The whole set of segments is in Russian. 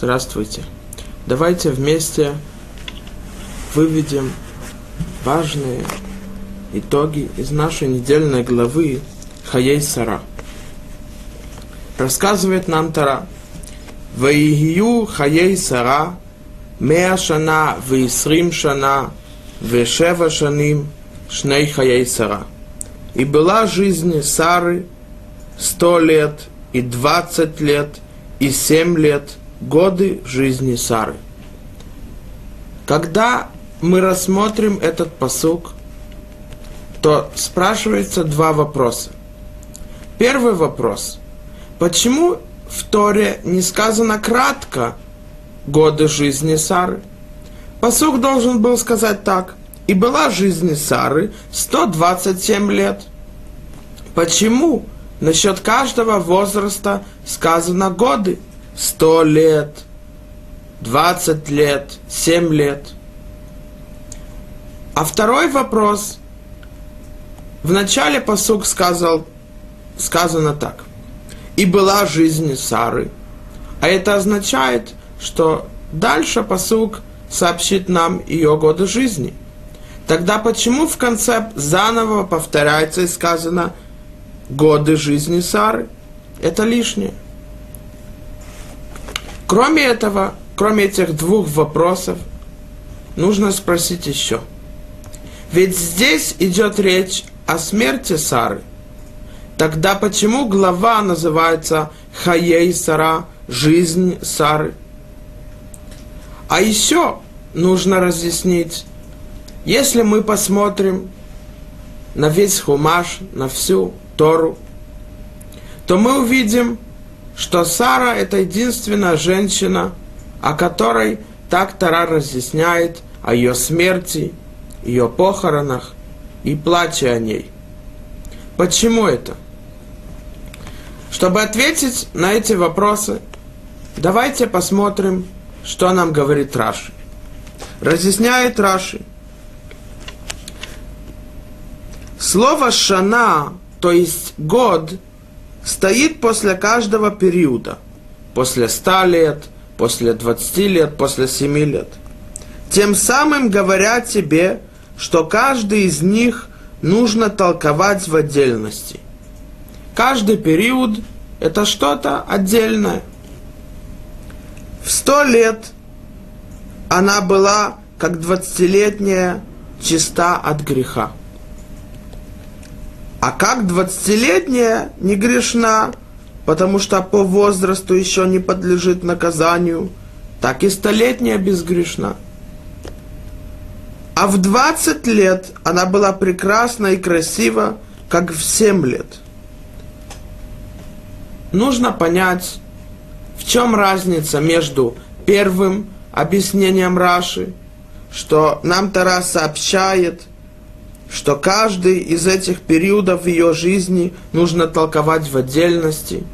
Здравствуйте. Давайте вместе выведем важные итоги из нашей недельной главы Хаей Сара. Рассказывает нам Тара. Ваигию Хаей Сара Меа Шана Ваисрим Шана Вешева Шаним Шней Хаей Сара. И была жизнь Сары сто лет и двадцать лет и семь лет – годы жизни Сары. Когда мы рассмотрим этот посук, то спрашивается два вопроса. Первый вопрос. Почему в Торе не сказано кратко годы жизни Сары? Посук должен был сказать так. И была жизнь Сары 127 лет. Почему насчет каждого возраста сказано годы? Сто лет, двадцать лет, семь лет. А второй вопрос. В начале посук сказал, сказано так. И была жизнь Сары. А это означает, что дальше посук сообщит нам ее годы жизни. Тогда почему в конце заново повторяется и сказано годы жизни Сары? Это лишнее. Кроме этого, кроме этих двух вопросов, нужно спросить еще. Ведь здесь идет речь о смерти Сары. Тогда почему глава называется Хаей Сара, жизнь Сары? А еще нужно разъяснить, если мы посмотрим на весь хумаш, на всю Тору, то мы увидим, что Сара – это единственная женщина, о которой так Тара разъясняет о ее смерти, ее похоронах и плаче о ней. Почему это? Чтобы ответить на эти вопросы, давайте посмотрим, что нам говорит Раши. Разъясняет Раши. Слово «шана», то есть «год», стоит после каждого периода. После 100 лет, после 20 лет, после 7 лет. Тем самым говоря тебе, что каждый из них нужно толковать в отдельности. Каждый период – это что-то отдельное. В сто лет она была, как двадцатилетняя, чиста от греха. А как двадцатилетняя не грешна, потому что по возрасту еще не подлежит наказанию, так и столетняя безгрешна. А в 20 лет она была прекрасна и красива, как в 7 лет. Нужно понять, в чем разница между первым объяснением Раши, что нам Тарас сообщает – что каждый из этих периодов ее жизни нужно толковать в отдельности.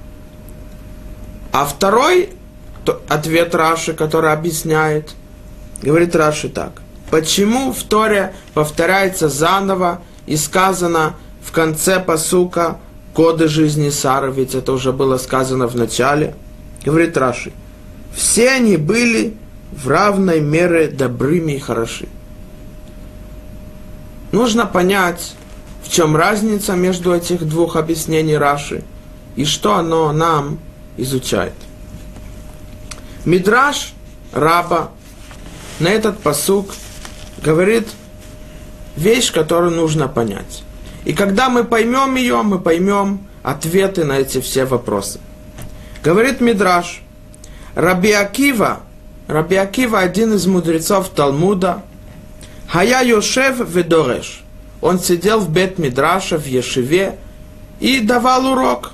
А второй ответ Раши, который объясняет, говорит Раши так. Почему в Торе повторяется заново и сказано в конце посука коды жизни Сары, ведь это уже было сказано в начале. Говорит Раши, все они были в равной мере добрыми и хороши нужно понять, в чем разница между этих двух объяснений Раши и что оно нам изучает. Мидраш Раба на этот посук говорит вещь, которую нужно понять. И когда мы поймем ее, мы поймем ответы на эти все вопросы. Говорит Мидраш, Раби Акива, Раби Акива один из мудрецов Талмуда – Хая Йошев Ведореш. Он сидел в Бет Мидраша, в Ешиве, и давал урок.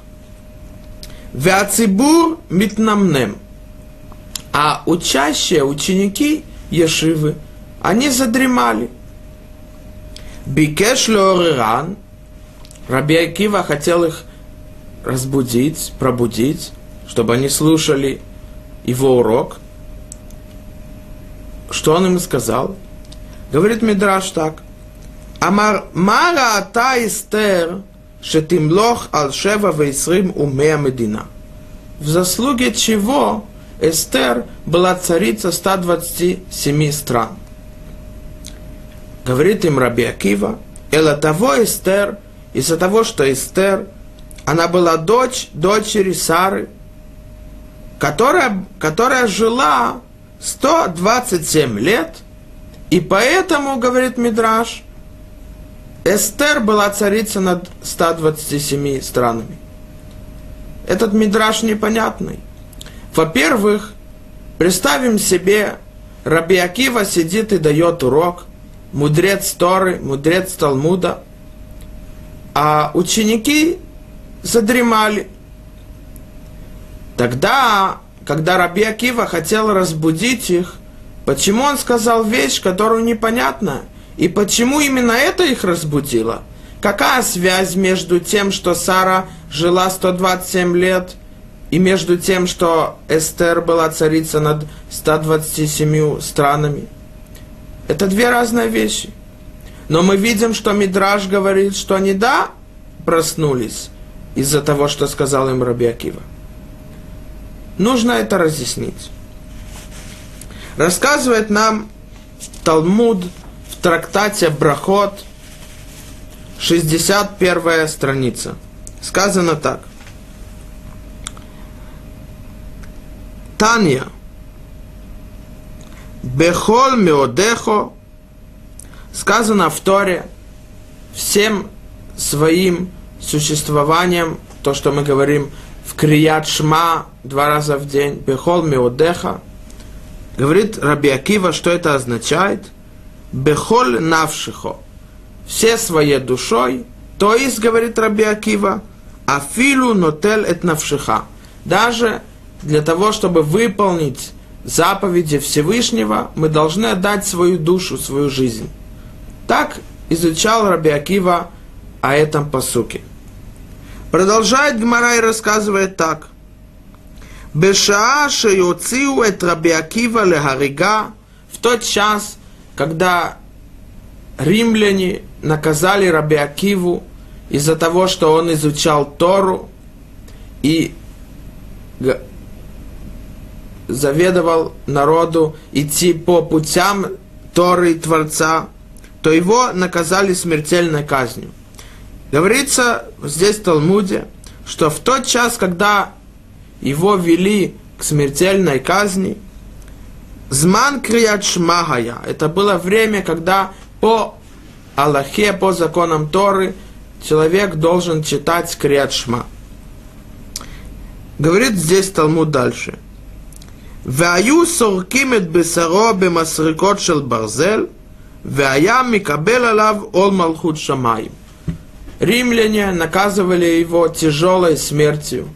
Веацибур митнамнем. А учащие, ученики Ешивы, они задремали. Бикеш Леориран, Раби Акива хотел их разбудить, пробудить, чтобы они слушали его урок. Что он им сказал? Говорит Мидраш так. Амар Мара ата Эстер, шетимлох ал шева вейсрим умея медина. В заслуге чего Эстер была царица 127 стран. Говорит им Раби Акива, Эла того Эстер, из-за того, что Эстер, она была дочь дочери Сары, которая, которая жила 127 лет, и поэтому, говорит Мидраш, Эстер была царица над 127 странами. Этот мидраж непонятный. Во-первых, представим себе, Раби Акива сидит и дает урок, мудрец Торы, мудрец Талмуда, а ученики задремали. Тогда, когда Раби Акива хотел разбудить их, почему он сказал вещь, которую непонятна, и почему именно это их разбудило? Какая связь между тем, что Сара жила 127 лет, и между тем, что Эстер была царица над 127 странами. Это две разные вещи. Но мы видим, что Мидраж говорит, что они, да, проснулись из-за того, что сказал им Раби Акива. Нужно это разъяснить. Рассказывает нам Талмуд в трактате Брахот, 61 страница. Сказано так. Таня. Бехол меодехо. Сказано в Торе всем своим существованием, то, что мы говорим в Крият Шма два раза в день, Бехол меодеха. Говорит Раби Акива, что это означает? Бехол навшихо. Все своей душой, то есть, говорит Раби Акива, афилу нотель эт навшиха. Даже для того, чтобы выполнить заповеди Всевышнего, мы должны отдать свою душу, свою жизнь. Так изучал Раби Акива о этом посуке. Продолжает Гмара и рассказывает так. Бешаа шеюциу эт Раби Акива лехарига в тот час, когда римляне наказали Раби Акиву из-за того, что он изучал Тору и заведовал народу идти по путям Торы Творца, то его наказали смертельной казнью. Говорится здесь в Талмуде, что в тот час, когда его вели к смертельной казни, Зман Крият Шмагая, это было время, когда по Аллахе, по законам Торы, человек должен читать Крият Шма. Говорит здесь Талмуд дальше – והיו סורקים את בשרו במסריקות של ברזל, והיה מקבל עליו עול מלכות שמיים. Римляне наказывали его тяжелой смертью.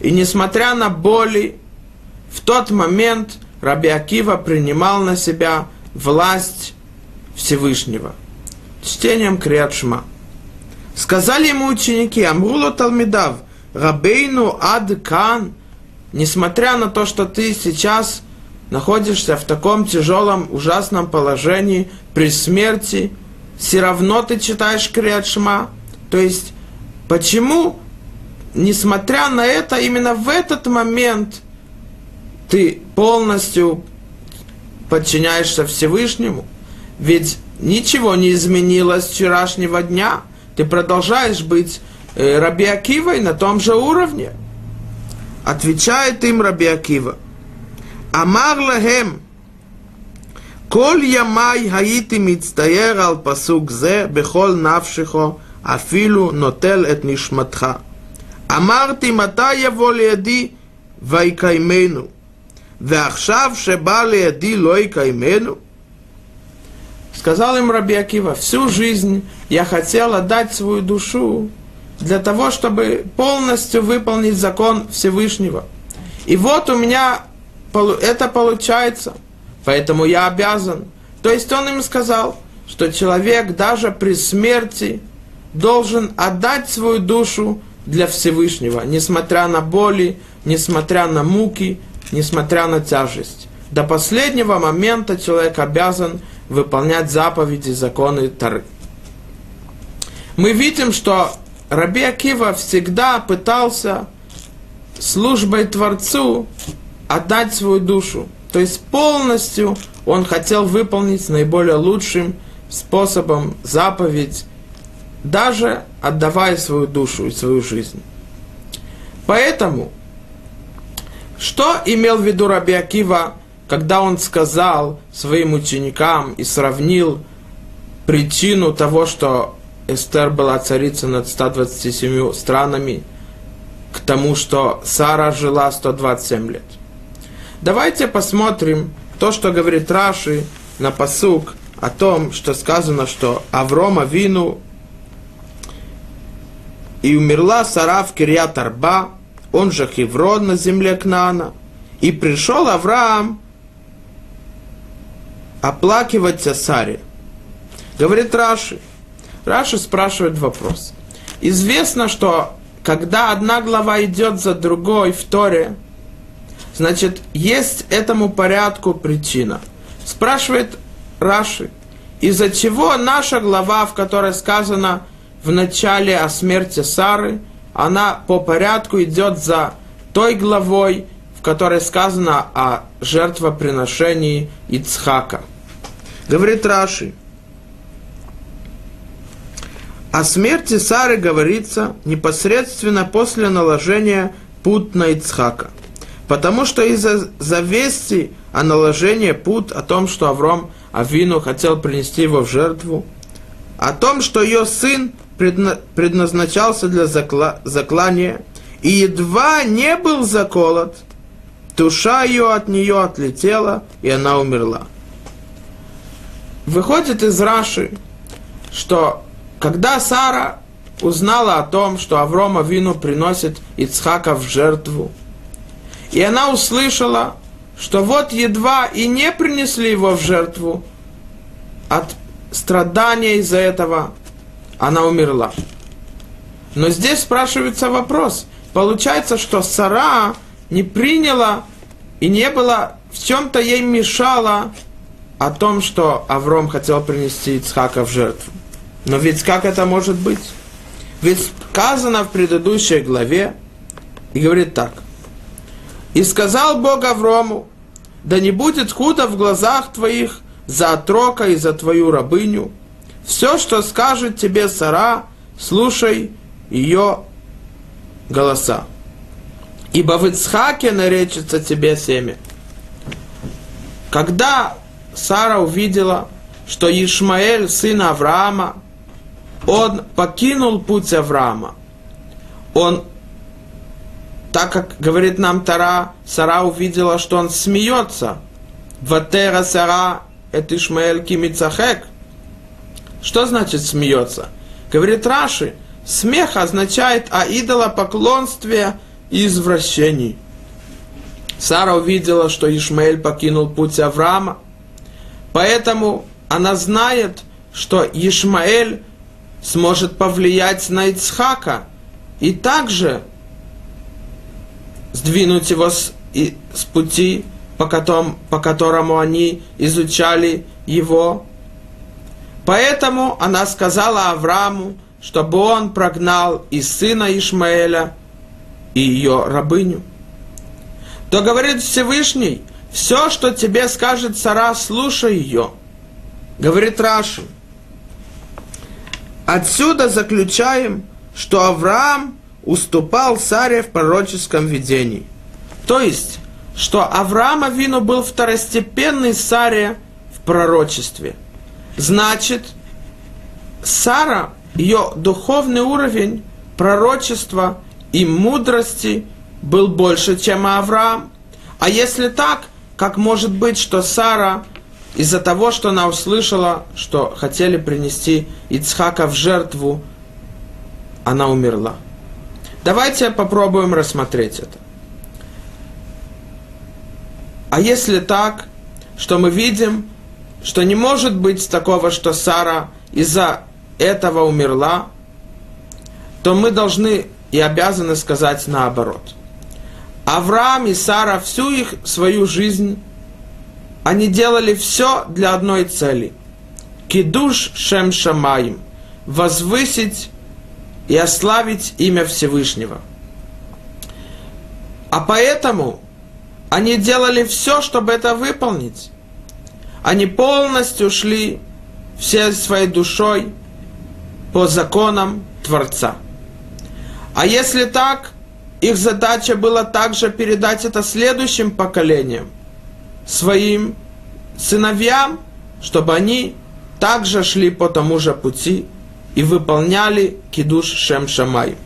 и несмотря на боли, в тот момент Раби Акива принимал на себя власть Всевышнего. Чтением Криадшма. Сказали ему ученики, Амруло Талмидав, Рабейну Ад Кан, несмотря на то, что ты сейчас находишься в таком тяжелом, ужасном положении, при смерти, все равно ты читаешь Криат Шма. То есть, почему, несмотря на это, именно в этот момент ты полностью подчиняешься Всевышнему. Ведь ничего не изменилось с вчерашнего дня. Ты продолжаешь быть э, Раби Акивой на том же уровне. Отвечает им Раби Акива. Амар лахем. Коль ямай хаити мицтаер ал пасук зе бехол навшихо афилу нотел эт нишматха. אמרתי מתי יבוא לידי ויקיימנו, ועכשיו שבא לידי לא יקיימנו? Сказал им Раби Акива, всю жизнь я хотел отдать свою душу для того, чтобы полностью выполнить закон Всевышнего. И вот у меня это получается, поэтому я обязан. То есть он им сказал, что человек даже при смерти должен отдать свою душу для Всевышнего, несмотря на боли, несмотря на муки, несмотря на тяжесть. До последнего момента человек обязан выполнять заповеди, законы Тары. Мы видим, что Раби Акива всегда пытался службой Творцу отдать свою душу. То есть полностью он хотел выполнить наиболее лучшим способом заповедь, даже отдавая свою душу и свою жизнь. Поэтому, что имел в виду Раби Акива, когда он сказал своим ученикам и сравнил причину того, что Эстер была царицей над 127 странами, к тому, что Сара жила 127 лет. Давайте посмотрим то, что говорит Раши на посук о том, что сказано, что Аврома вину и умерла Сара в Кирьят он же Хеврон на земле Кнана, и пришел Авраам оплакивать о Саре. Говорит Раши. Раши спрашивает вопрос. Известно, что когда одна глава идет за другой в Торе, значит, есть этому порядку причина. Спрашивает Раши, из-за чего наша глава, в которой сказано в начале о смерти Сары, она по порядку идет за той главой, в которой сказано о жертвоприношении Ицхака. Говорит Раши, о смерти Сары говорится непосредственно после наложения пут на Ицхака. Потому что из-за завести о наложении пут, о том, что Авром Авину хотел принести его в жертву, о том, что ее сын предназначался для закла- заклания, и едва не был заколот, душа ее от нее отлетела, и она умерла. Выходит из Раши, что когда Сара узнала о том, что Аврома Вину приносит Ицхака в жертву, и она услышала, что вот едва и не принесли его в жертву, от страдания из-за этого она умерла. Но здесь спрашивается вопрос. Получается, что Сара не приняла и не было, в чем-то ей мешало о том, что Авром хотел принести Ицхака в жертву. Но ведь как это может быть? Ведь сказано в предыдущей главе, и говорит так. «И сказал Бог Аврому, да не будет худо в глазах твоих за отрока и за твою рабыню. Все, что скажет тебе Сара, слушай ее голоса. Ибо в Ицхаке наречется тебе семя. Когда Сара увидела, что Ишмаэль, сын Авраама, он покинул путь Авраама. Он, так как говорит нам Тара, Сара увидела, что он смеется. Ватера Сара это Ишмаэль Кимицахек. Что значит смеется? Говорит Раши, смех означает о идолопоклонстве и извращении. Сара увидела, что Ишмаэль покинул путь Авраама, поэтому она знает, что Ишмаэль сможет повлиять на Ицхака и также сдвинуть его с, и, с пути, по, которому, по которому они изучали его. Поэтому она сказала Аврааму, чтобы он прогнал и сына Ишмаэля, и ее рабыню. То говорит Всевышний, все, что тебе скажет Сара, слушай ее. Говорит Раши – Отсюда заключаем, что Авраам уступал Саре в пророческом видении. То есть, что Авраам Авину был второстепенный Саре в пророчестве. Значит, Сара, ее духовный уровень пророчества и мудрости был больше, чем Авраам. А если так, как может быть, что Сара из-за того, что она услышала, что хотели принести Ицхака в жертву, она умерла. Давайте попробуем рассмотреть это. А если так, что мы видим, что не может быть такого, что Сара из-за этого умерла, то мы должны и обязаны сказать наоборот. Авраам и Сара всю их свою жизнь они делали все для одной цели. Кидуш Шем Шамаим. Возвысить и ославить имя Всевышнего. А поэтому они делали все, чтобы это выполнить. Они полностью шли всей своей душой по законам Творца. А если так, их задача была также передать это следующим поколениям, своим сыновьям, чтобы они также шли по тому же пути и выполняли кидуш Шем Шамай.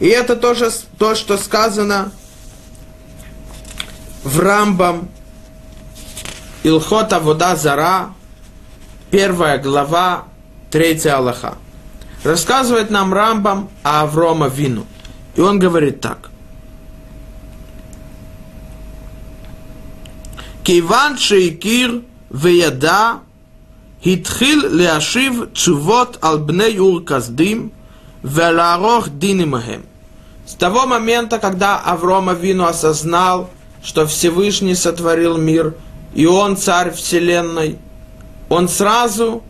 И это тоже то, что сказано в Рамбам Илхота вода зара, первая глава, третья Аллаха. Рассказывает нам Рамбам о Аврома Вину. И он говорит так. Киван Шейкир Веяда Хитхил Леашив Чувот Албне Юр Каздим Веларох Динимахем. С того момента, когда Аврома Вину осознал, что Всевышний сотворил мир – и он царь вселенной, он сразу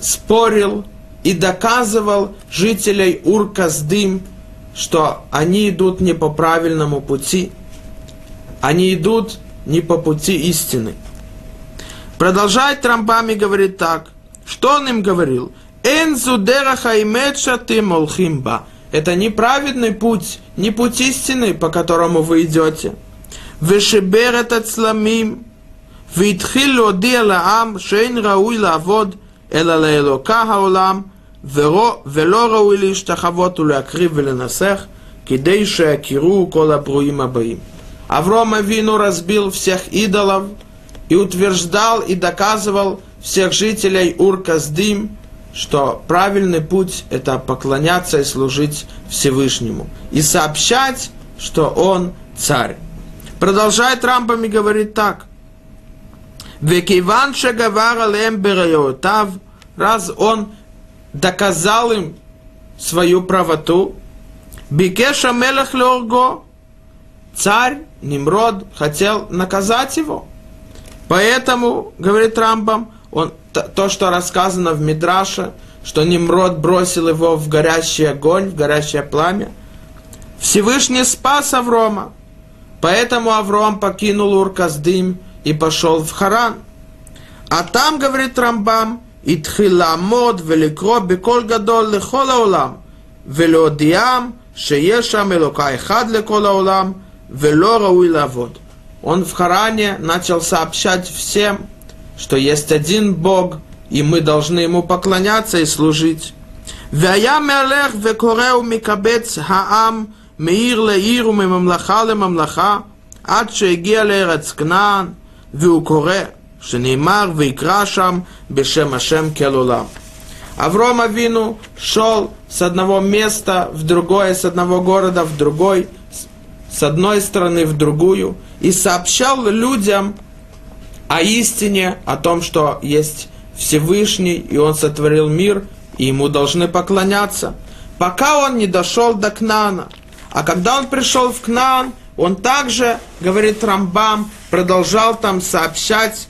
спорил и доказывал жителей Ур-Каздым, что они идут не по правильному пути, они идут не по пути истины. Продолжает Трампами говорит так, что он им говорил? Энзудераха имеча ты молхимба. Это неправедный путь, не путь истины, по которому вы идете. ושיבר את הצלמים, והתחיל להודיע לעם שאין ראוי לעבוד אלא לאלוקה העולם, ולא ראוי להשתחוות ולהקריב ולנסח, כדי שיכירו כל הברואים הבאים. Авром Авину разбил всех идолов и утверждал и доказывал всех жителей Ур-Каздим, что правильный путь – это поклоняться и служить Всевышнему, и сообщать, что Он царь. Продолжает Рамбам и говорит так. Векиван шагавар алем берайотав, раз он доказал им свою правоту, бикеша мелах леорго, царь Nimрод хотел наказать его. Поэтому, говорит Рамбам, он, то, что рассказано в Мидраше, что Nimрод бросил его в горящий огонь, в горящее пламя, Всевышний спас Аврома. Поэтому Авром покинул Урказдым и пошел в Харан. А там, говорит Рамбам, התחיל לעמוד ולקרוא בקול גדול לכל העולם, ולהודיעם שיש שם אלוקה אחד לכל העולם, ולא ראוי לעבוד. Он в Харане начал сообщать всем, что есть один Бог, и мы должны Ему поклоняться и служить. והיה מלך וקורא ומקבץ העם מעיר לעיר ומממלכה לממלכה, עד שהגיע לארץ כנען, והוא קורא, שנאמר ויקרא שם בשם השם כל עולם. Авром Авину шел с одного места в другое, с одного города в другой, с одной стороны в другую, и сообщал людям о истине, о том, что есть Всевышний, и Он сотворил мир, и Ему должны поклоняться, пока он не дошел до Кнана. А когда он пришел в Кнаан, он также, говорит Рамбам, продолжал там сообщать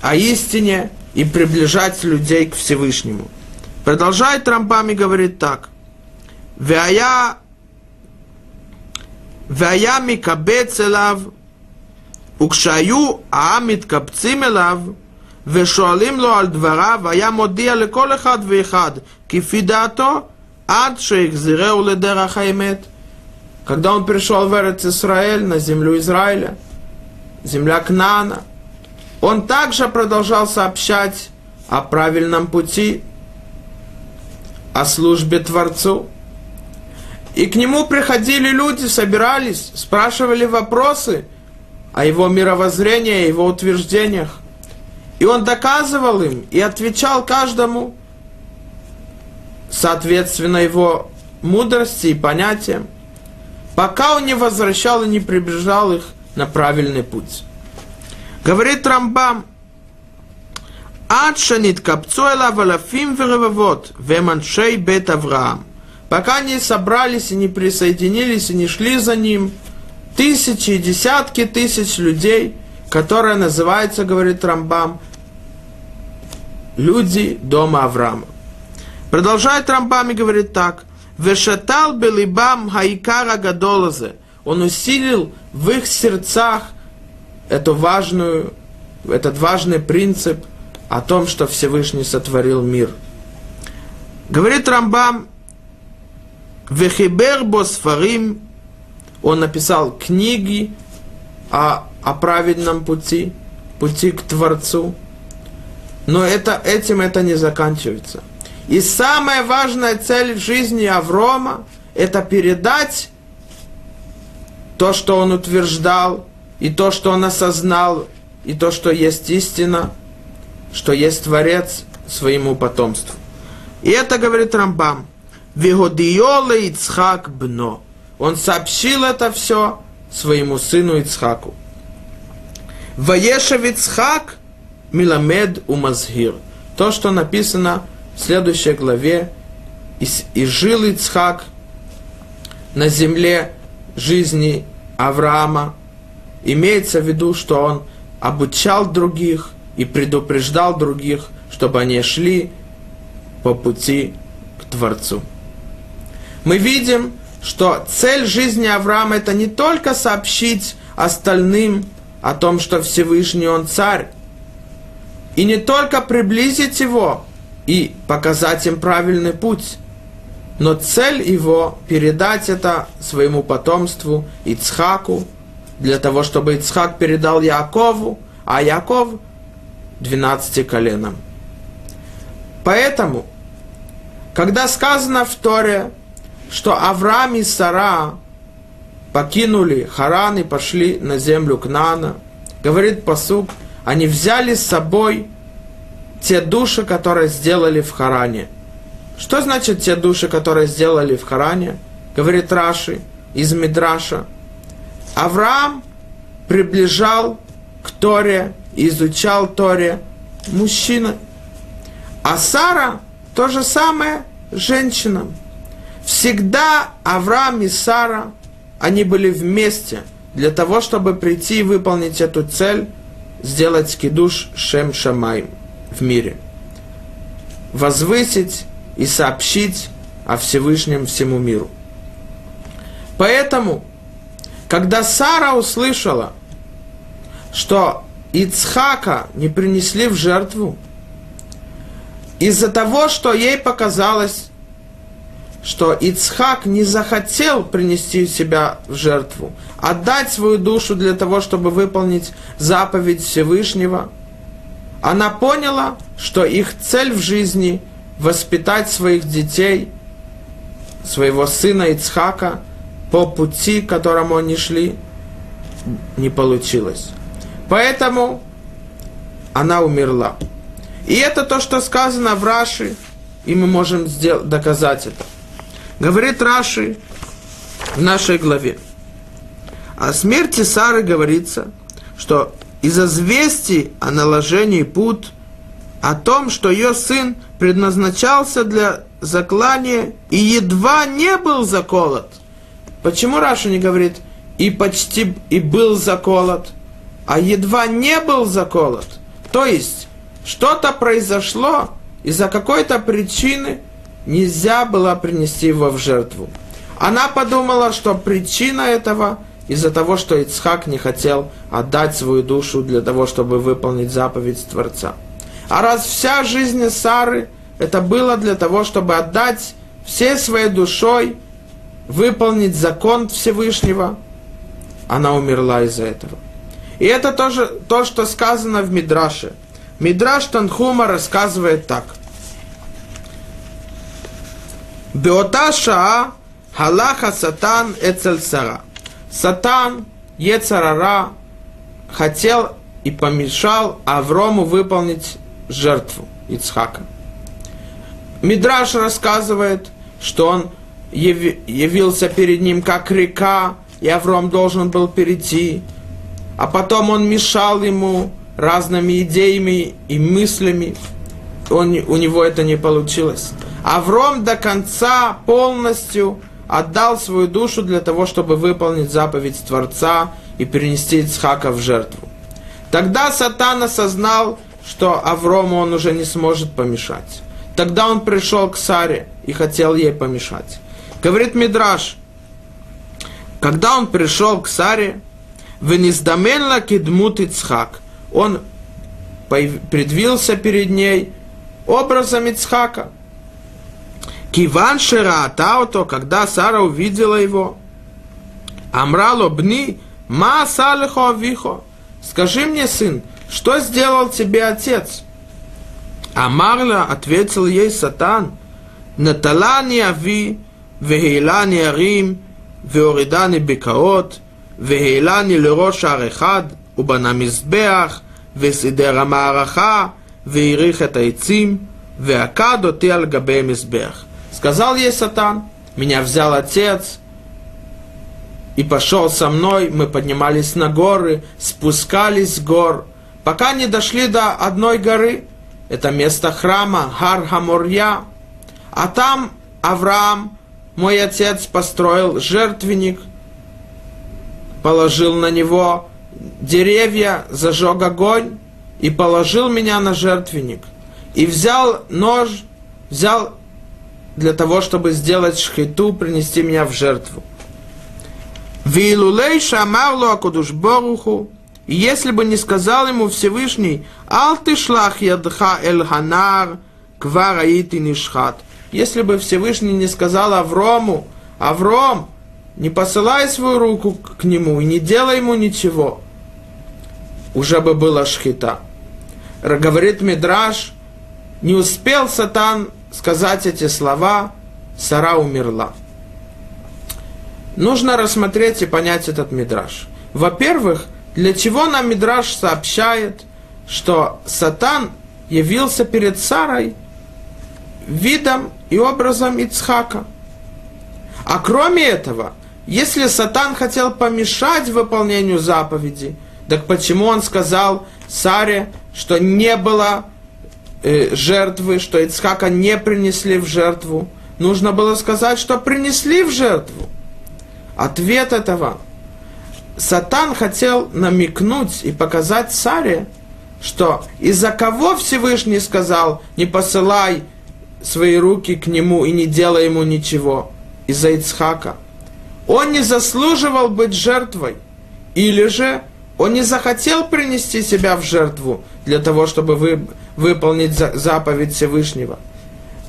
о истине и приближать людей к Всевышнему. Продолжает Рамбам и говорит так. Вая והיה מקבץ אליו, וכשהיו העם מתקבצים אליו, ושואלים לו על דבריו, היה מודיע לכל אחד ואחד, כפי דעתו, עד שהחזירהו לדרך האמת. когда он пришел в Эрец Израиль, на землю Израиля, земля Кнана, он также продолжал сообщать о правильном пути, о службе Творцу. И к нему приходили люди, собирались, спрашивали вопросы о его мировоззрении, о его утверждениях. И он доказывал им и отвечал каждому соответственно его мудрости и понятиям, пока он не возвращал и не прибежал их на правильный путь. Говорит Рамбам, Адшанит капцуэла валафим веревавот, веманшей бет Авраам. Пока не собрались и не присоединились и не шли за ним тысячи и десятки тысяч людей, которая называется, говорит Рамбам, люди дома Авраама. Продолжает Рамбам и говорит так – Вешатал белибам хаикара гадолазе. он усилил в их сердцах эту важную, этот важный принцип о том, что Всевышний сотворил мир. Говорит Рамбам, Вехибер Босфарим, он написал книги о, о праведном пути, пути к Творцу. Но это, этим это не заканчивается. И самая важная цель в жизни Аврома – это передать то, что он утверждал, и то, что он осознал, и то, что есть истина, что есть Творец своему потомству. И это говорит Рамбам. Вигодиоле Ицхак бно. Он сообщил это все своему сыну Ицхаку. Ваешев Ицхак Миламед Умазгир. То, что написано в следующей главе. И, и жил Ицхак на земле жизни Авраама. Имеется в виду, что он обучал других и предупреждал других, чтобы они шли по пути к Творцу. Мы видим, что цель жизни Авраама это не только сообщить остальным о том, что Всевышний Он царь, и не только приблизить его и показать им правильный путь, но цель его передать это своему потомству Ицхаку, для того, чтобы Ицхак передал Якову, а Яков – 12 коленам. Поэтому, когда сказано в Торе, что Авраам и Сара покинули Харан и пошли на землю Кнана, говорит посук, они взяли с собой те души, которые сделали в Харане. Что значит те души, которые сделали в Харане? Говорит Раши из Мидраша. Авраам приближал к Торе, изучал Торе мужчина. А Сара то же самое женщинам. Всегда Авраам и Сара, они были вместе для того, чтобы прийти и выполнить эту цель, сделать кидуш Шем Шамай в мире. Возвысить и сообщить о Всевышнем всему миру. Поэтому, когда Сара услышала, что Ицхака не принесли в жертву, из-за того, что ей показалось, что Ицхак не захотел принести себя в жертву, отдать свою душу для того, чтобы выполнить заповедь Всевышнего, она поняла, что их цель в жизни – воспитать своих детей, своего сына Ицхака по пути, к которому они шли, не получилось. Поэтому она умерла. И это то, что сказано в Раши, и мы можем сделать, доказать это. Говорит Раши в нашей главе. О смерти Сары говорится, что из известий о наложении пут, о том, что ее сын предназначался для заклания и едва не был заколот. Почему Раша не говорит и почти и был заколот, а едва не был заколот? То есть что-то произошло из-за какой-то причины, нельзя было принести его в жертву. Она подумала, что причина этого из-за того, что Ицхак не хотел отдать свою душу для того, чтобы выполнить заповедь Творца. А раз вся жизнь Сары это было для того, чтобы отдать всей своей душой, выполнить закон Всевышнего, она умерла из-за этого. И это тоже то, что сказано в Мидраше. Мидраш Танхума рассказывает так. Беота шаа халаха сатан эцель сара. Сатан, Ецарара, хотел и помешал Аврому выполнить жертву Ицхака. Мидраш рассказывает, что он явился перед ним как река, и Авром должен был перейти. А потом он мешал ему разными идеями и мыслями. Он, у него это не получилось. Авром до конца полностью отдал свою душу для того, чтобы выполнить заповедь Творца и перенести Ицхака в жертву. Тогда Сатан осознал, что Аврому он уже не сможет помешать. Тогда он пришел к Саре и хотел ей помешать. Говорит Мидраш, Когда он пришел к Саре, Вениздаменла кидмут Ицхак, он предвился перед ней образом Ицхака. Киван Шера когда Сара увидела его, Амрало Бни, Ма Салихо Вихо, скажи мне, сын, что сделал тебе отец? Амарла ответил ей Сатан, Наталани Ави, Вегейлани Арим, Веоридани Бикаот, Вегейлани Лерош Арехад, Убанамизбеах, Весидера Маараха, Веирих это Ицим, Веакад оти Алгабе Мизбеах. Сказал ей Сатан, меня взял отец, и пошел со мной, мы поднимались на горы, спускались с гор, пока не дошли до одной горы, это место храма, Хар Хамурья, а там Авраам, мой отец, построил жертвенник, положил на него деревья, зажег огонь и положил меня на жертвенник. И взял нож, взял для того, чтобы сделать шхиту, принести меня в жертву. Вилулей шамарлу акудуш боруху, и если бы не сказал ему Всевышний, «Ал ты шлах ядха эль ханар, квар аити нишхат». Если бы Всевышний не сказал Аврому, «Авром, не посылай свою руку к нему и не делай ему ничего», уже бы была шхита. Говорит Мидраш, не успел Сатан сказать эти слова, Сара умерла. Нужно рассмотреть и понять этот Мидраш. Во-первых, для чего нам Мидраш сообщает, что Сатан явился перед Сарой видом и образом Ицхака. А кроме этого, если Сатан хотел помешать выполнению заповеди, так почему он сказал Саре, что не было э, жертвы, что Ицхака не принесли в жертву? Нужно было сказать, что принесли в жертву. Ответ этого Сатан хотел намекнуть и показать царе, что из-за кого Всевышний сказал, не посылай свои руки к нему и не делай ему ничего, из-за Ицхака. Он не заслуживал быть жертвой, или же он не захотел принести себя в жертву для того, чтобы вы, выполнить заповедь Всевышнего.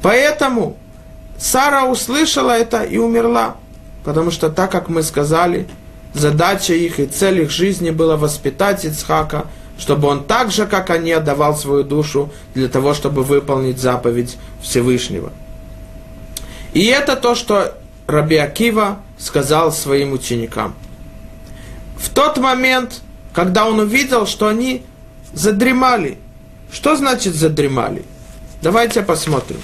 Поэтому Сара услышала это и умерла, потому что так, как мы сказали, задача их и цель их жизни была воспитать Ицхака, чтобы он так же, как они, отдавал свою душу для того, чтобы выполнить заповедь Всевышнего. И это то, что Раби Акива сказал своим ученикам. В тот момент, когда он увидел, что они задремали. Что значит задремали? Давайте посмотрим.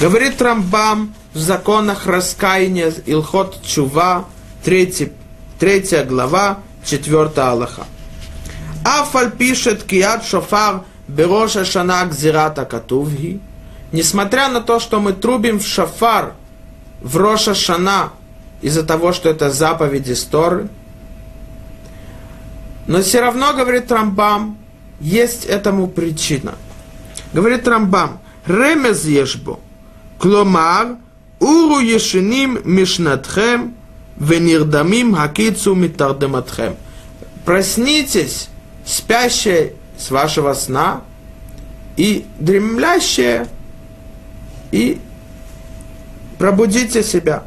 Говорит Рамбам в законах раскаяния Илхот Чува, 3 Третья глава, четвертая Аллаха. Афаль пишет Кият Шофар Бероша Шанак Зирата Катувги. Несмотря на то, что мы трубим в шафар в Роша Шана из-за того, что это заповеди Сторы, но все равно, говорит Рамбам, есть этому причина. Говорит Рамбам, ремез ешбо, кломар, уру ешиним мишнатхем, Венирдамим хакицу митардематхем. Проснитесь, спящие с вашего сна, и дремлящие, и пробудите себя.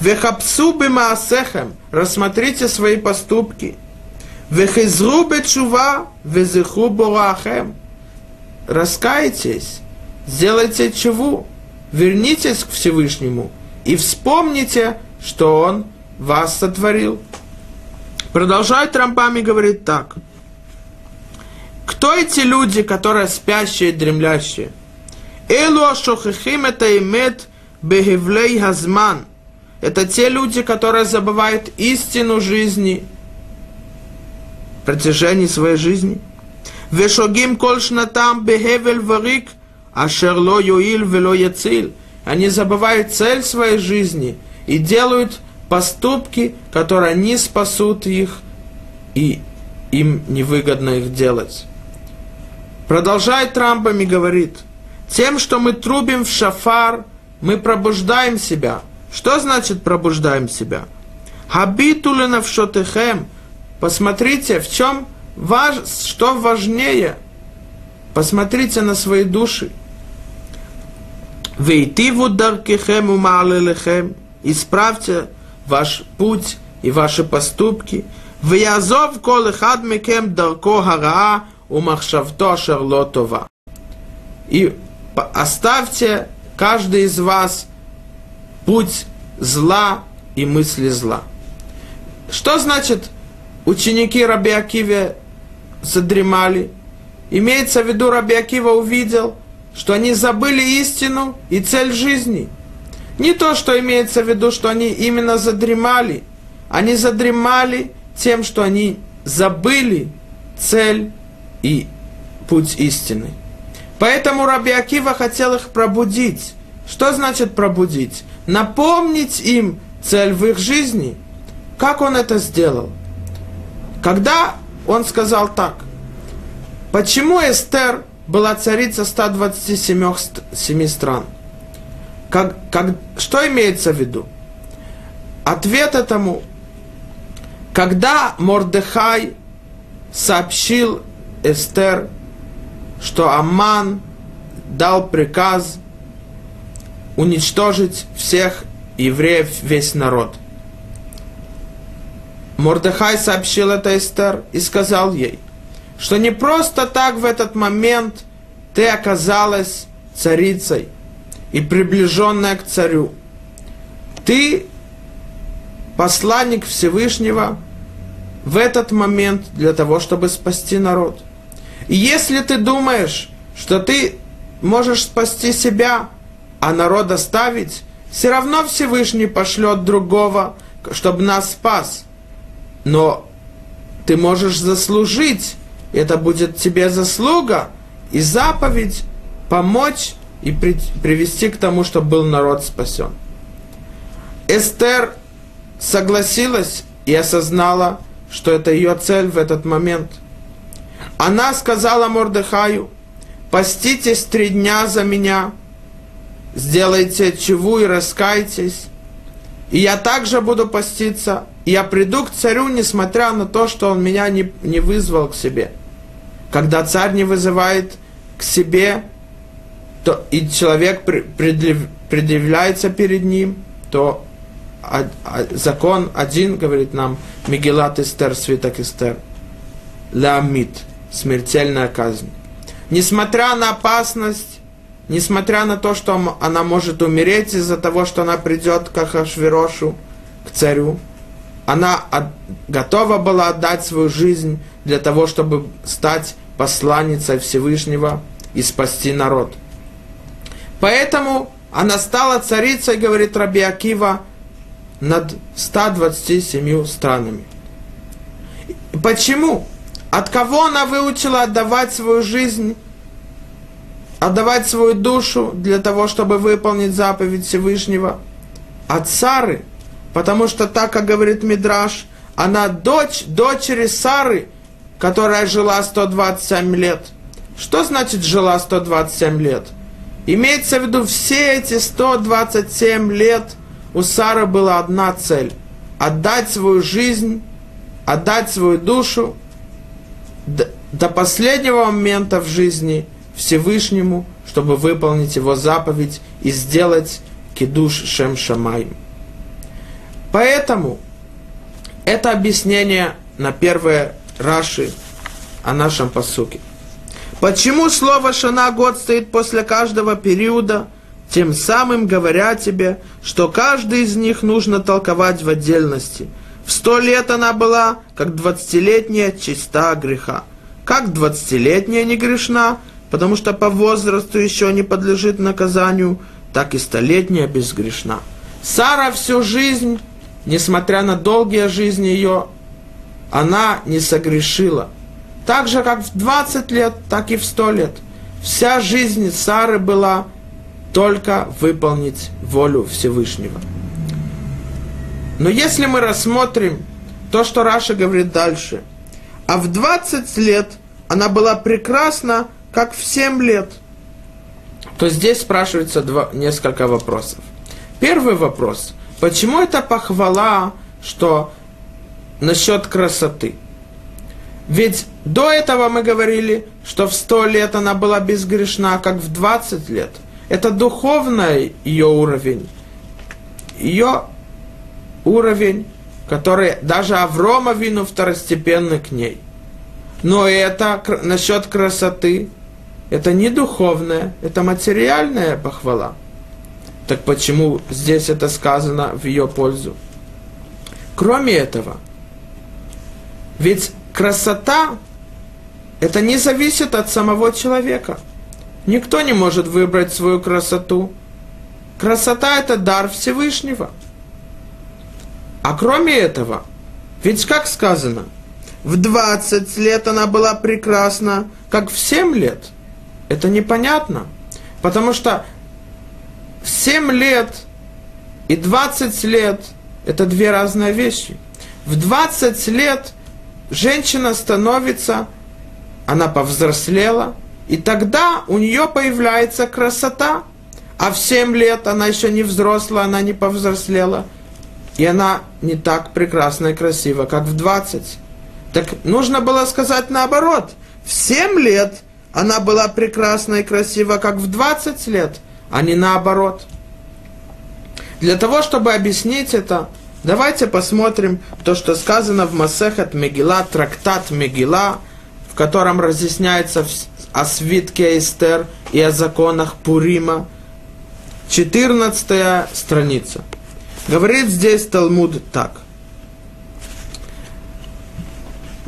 Вехапсу бимаасехем, рассмотрите свои поступки. Вехизру бечува, везиху борахем. Раскайтесь, сделайте чего, вернитесь к Всевышнему и вспомните, что Он вас сотворил. Продолжает Рамбам и говорит так. Кто эти люди, которые спящие и дремлящие? Элу ашохихим это имет бехевлей газман. Это те люди, которые забывают истину жизни, протяжении своей жизни. Вешогим кол шнатам бехевель варик, ашерло юил вело яцил. Они забывают цель своей жизни и делают поступки, которые не спасут их, и им невыгодно их делать. Продолжает Трампом и говорит, тем, что мы трубим в шафар, мы пробуждаем себя. Что значит пробуждаем себя? Хабиту навшотыхем. Посмотрите, в чем важ, что важнее. Посмотрите на свои души. Вейтиву даркихем умалелехем. Исправьте ваш путь и ваши поступки. Вязов кол эхад мекем дарко хараа умахшавто шарлотова. И оставьте каждый из вас путь зла и мысли зла. Что значит ученики Раби Акиве задремали? Имеется в виду, Раби Акива увидел, что они забыли истину и цель жизни. Не то, что имеется в виду, что они именно задремали. Они задремали тем, что они забыли цель и путь истины. Поэтому Раби Акива хотел их пробудить. Что значит пробудить? Напомнить им цель в их жизни. Как он это сделал? Когда он сказал так, почему Эстер была царица 127 7 стран? Как, как, что имеется в виду? Ответ этому, когда Мордехай сообщил Эстер, что Аман дал приказ уничтожить всех евреев, весь народ. Мордехай сообщил это Эстер и сказал ей, что не просто так в этот момент ты оказалась царицей и приближенная к царю. Ты посланник Всевышнего в этот момент для того, чтобы спасти народ. И если ты думаешь, что ты можешь спасти себя, а народ оставить, все равно Всевышний пошлет другого, чтобы нас спас. Но ты можешь заслужить, это будет тебе заслуга и заповедь помочь и при, привести к тому, чтобы был народ спасен. Эстер согласилась и осознала, что это ее цель в этот момент. Она сказала Мордыхаю, поститесь три дня за меня – сделайте чеву и раскайтесь. И я также буду поститься, я приду к царю, несмотря на то, что он меня не, не вызвал к себе. Когда царь не вызывает к себе, то и человек предъявляется перед ним, то закон один, говорит нам, Мегелат Эстер, свиток Эстер, Ламит, смертельная казнь. Несмотря на опасность, несмотря на то, что она может умереть из-за того, что она придет к Ахашвирошу, к царю, она от, готова была отдать свою жизнь для того, чтобы стать посланницей Всевышнего и спасти народ. Поэтому она стала царицей, говорит Раби Акива, над 127 странами. Почему? От кого она выучила отдавать свою жизнь отдавать свою душу для того, чтобы выполнить заповедь Всевышнего от Сары, потому что так, как говорит Мидраш, она дочь дочери Сары, которая жила 127 лет. Что значит жила 127 лет? Имеется в виду, все эти 127 лет у Сары была одна цель – отдать свою жизнь, отдать свою душу до последнего момента в жизни – Всевышнему, чтобы выполнить его заповедь и сделать кидуш Шем Шамай. Поэтому это объяснение на первое Раши о нашем посуке. Почему слово «шана» год стоит после каждого периода, тем самым говоря тебе, что каждый из них нужно толковать в отдельности. В сто лет она была, как двадцатилетняя, чиста греха. Как двадцатилетняя не грешна, потому что по возрасту еще не подлежит наказанию, так и столетняя безгрешна. Сара всю жизнь, несмотря на долгие жизни ее, она не согрешила. Так же, как в 20 лет, так и в 100 лет. Вся жизнь Сары была только выполнить волю Всевышнего. Но если мы рассмотрим то, что Раша говорит дальше, а в 20 лет она была прекрасна, как в 7 лет, то здесь спрашивается два, несколько вопросов. Первый вопрос. Почему это похвала что насчет красоты. Ведь до этого мы говорили, что в сто лет она была безгрешна, как в 20 лет. Это духовный ее уровень. Ее уровень, который даже Аврома вину второстепенный к ней. Но это насчет красоты, это не духовная, это материальная похвала. Так почему здесь это сказано в ее пользу? Кроме этого, ведь красота это не зависит от самого человека. Никто не может выбрать свою красоту. Красота это дар Всевышнего. А кроме этого, ведь как сказано, в 20 лет она была прекрасна, как в 7 лет. Это непонятно. Потому что 7 лет и 20 лет – это две разные вещи. В 20 лет женщина становится, она повзрослела, и тогда у нее появляется красота. А в 7 лет она еще не взрослая, она не повзрослела. И она не так прекрасна и красива, как в 20. Так нужно было сказать наоборот. В 7 лет она была прекрасна и красива, как в 20 лет, а не наоборот. Для того, чтобы объяснить это, давайте посмотрим то, что сказано в Масехат Мегила, трактат Мегила, в котором разъясняется о свитке Эстер и о законах Пурима. 14 страница. Говорит здесь Талмуд так.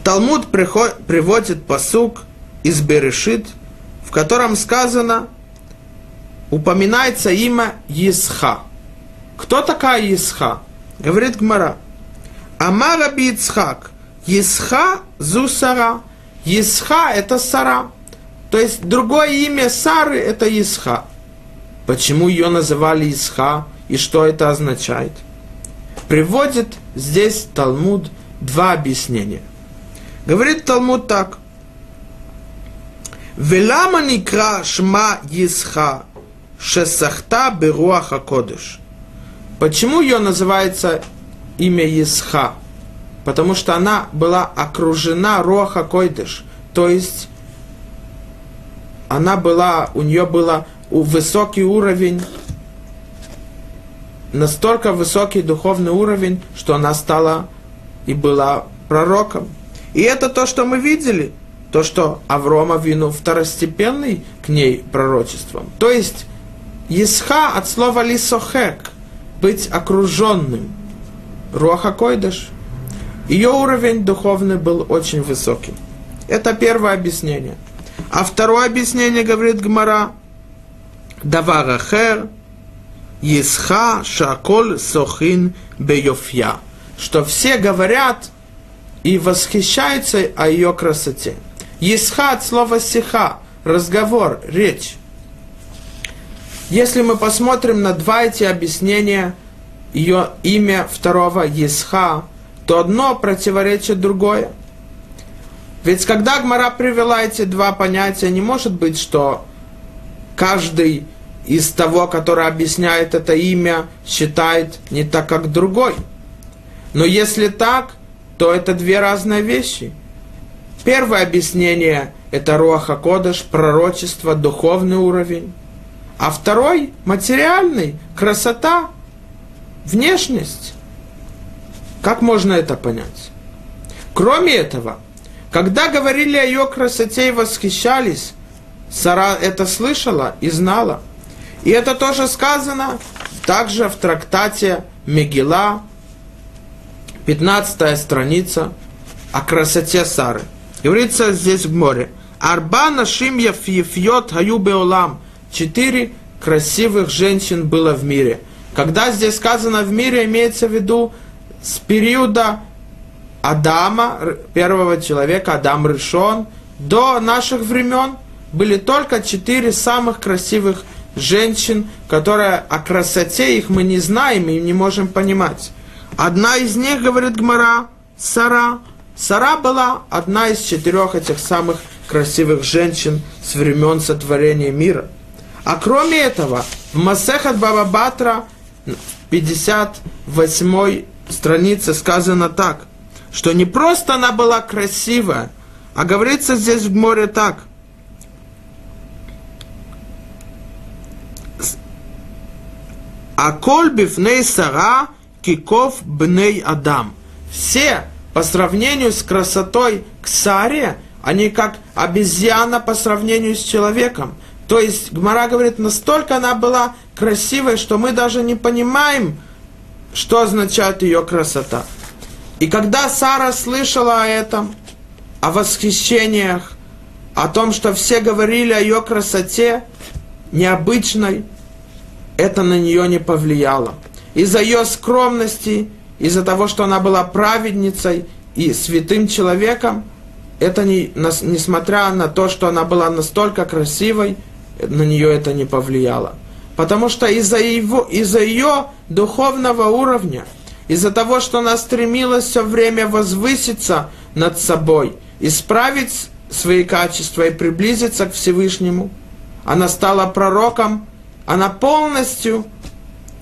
Талмуд приход, приводит посук из Берешит, в котором сказано, упоминается имя Исха. Кто такая Исха? Говорит Гмара. Амара Ицхак. Исха зу Сара. Исха это Сара. То есть другое имя Сары это Исха. Почему ее называли Исха и что это означает? Приводит здесь Талмуд два объяснения. Говорит Талмуд так. Велама никра шма Исха шесахта беруаха кодыш. Почему ее называется имя Исха? Потому что она была окружена Роха Койдыш, то есть она была, у нее был высокий уровень, настолько высокий духовный уровень, что она стала и была пророком. И это то, что мы видели, то, что Аврома вину второстепенный к ней пророчеством. То есть, Исха от слова лисохек, быть окруженным. Руаха Койдыш. Ее уровень духовный был очень высокий. Это первое объяснение. А второе объяснение говорит Гмара. Даварахер, Исха Шаколь Сохин Беyoфья. Что все говорят и восхищаются о ее красоте. Исха от слова сиха, разговор, речь. Если мы посмотрим на два эти объяснения, ее имя второго Исха, то одно противоречит другое. Ведь когда Гмара привела эти два понятия, не может быть, что каждый из того, который объясняет это имя, считает не так, как другой. Но если так, то это две разные вещи. Первое объяснение – это Руаха Кодыш, пророчество, духовный уровень. А второй – материальный, красота, внешность. Как можно это понять? Кроме этого, когда говорили о ее красоте и восхищались, Сара это слышала и знала. И это тоже сказано также в трактате Мегила, 15 страница, о красоте Сары. Говорится здесь в море. Арба нашим яфьет хаю беолам. Четыре красивых женщин было в мире. Когда здесь сказано в мире, имеется в виду с периода Адама, первого человека, Адам Ришон, до наших времен были только четыре самых красивых женщин, которые о красоте их мы не знаем и не можем понимать. Одна из них, говорит Гмара, Сара. Сара была одна из четырех этих самых красивых женщин с времен сотворения мира. А кроме этого, Масехат Баба Батра, 58 странице сказано так, что не просто она была красивая, а говорится здесь в море так. А кольбив ней сара киков бней адам. Все по сравнению с красотой к Саре, они как обезьяна по сравнению с человеком. То есть Гмара говорит, настолько она была красивой, что мы даже не понимаем, что означает ее красота. И когда Сара слышала о этом, о восхищениях, о том, что все говорили о ее красоте необычной, это на нее не повлияло. Из-за ее скромности, из-за того, что она была праведницей и святым человеком, это не, несмотря на то, что она была настолько красивой, на нее это не повлияло. Потому что из-за, его, из-за ее духовного уровня, из-за того, что она стремилась все время возвыситься над собой, исправить свои качества и приблизиться к Всевышнему, она стала пророком, она полностью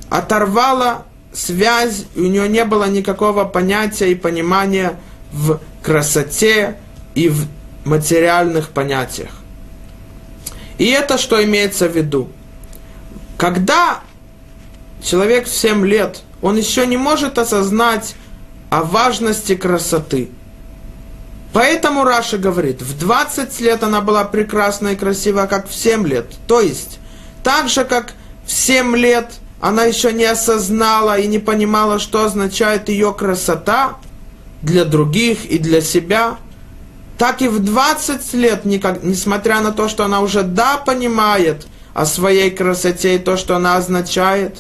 оторвала связь, у нее не было никакого понятия и понимания в красоте и в материальных понятиях. И это что имеется в виду? Когда человек в 7 лет, он еще не может осознать о важности красоты. Поэтому Раша говорит, в 20 лет она была прекрасна и красива, как в 7 лет. То есть, так же, как в 7 лет она еще не осознала и не понимала, что означает ее красота для других и для себя, так и в 20 лет, несмотря на то, что она уже да понимает о своей красоте и то, что она означает,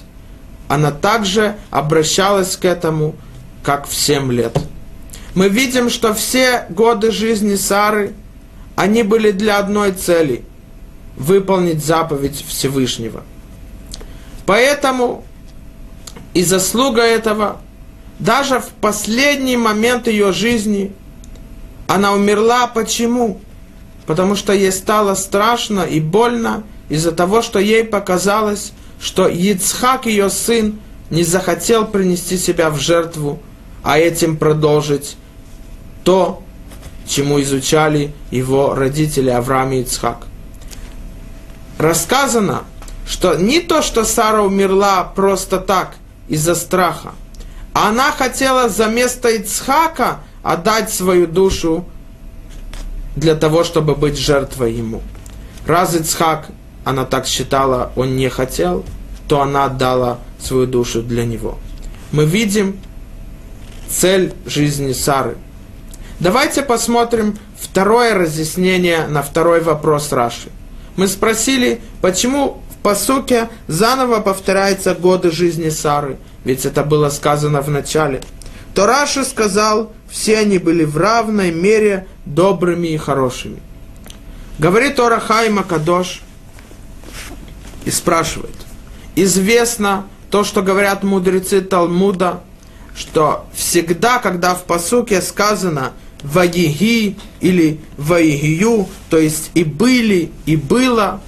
она также обращалась к этому, как в 7 лет. Мы видим, что все годы жизни Сары, они были для одной цели – выполнить заповедь Всевышнего. Поэтому и заслуга этого, даже в последний момент ее жизни, она умерла. Почему? Потому что ей стало страшно и больно из-за того, что ей показалось, что Ицхак, ее сын, не захотел принести себя в жертву, а этим продолжить то, чему изучали его родители Авраам и Ицхак. Рассказано, что не то, что Сара умерла просто так, из-за страха, а она хотела за место Ицхака отдать свою душу для того, чтобы быть жертвой ему. Раз Ицхак она так считала, он не хотел, то она отдала свою душу для него. Мы видим цель жизни Сары. Давайте посмотрим второе разъяснение на второй вопрос Раши. Мы спросили, почему в посуке заново повторяются годы жизни Сары, ведь это было сказано в начале. То Раши сказал, все они были в равной мере добрыми и хорошими. Говорит Орахай Макадош – и спрашивает. Известно то, что говорят мудрецы Талмуда, что всегда, когда в посуке сказано «ваиги» или «ваигию», то есть «и были», «и было»,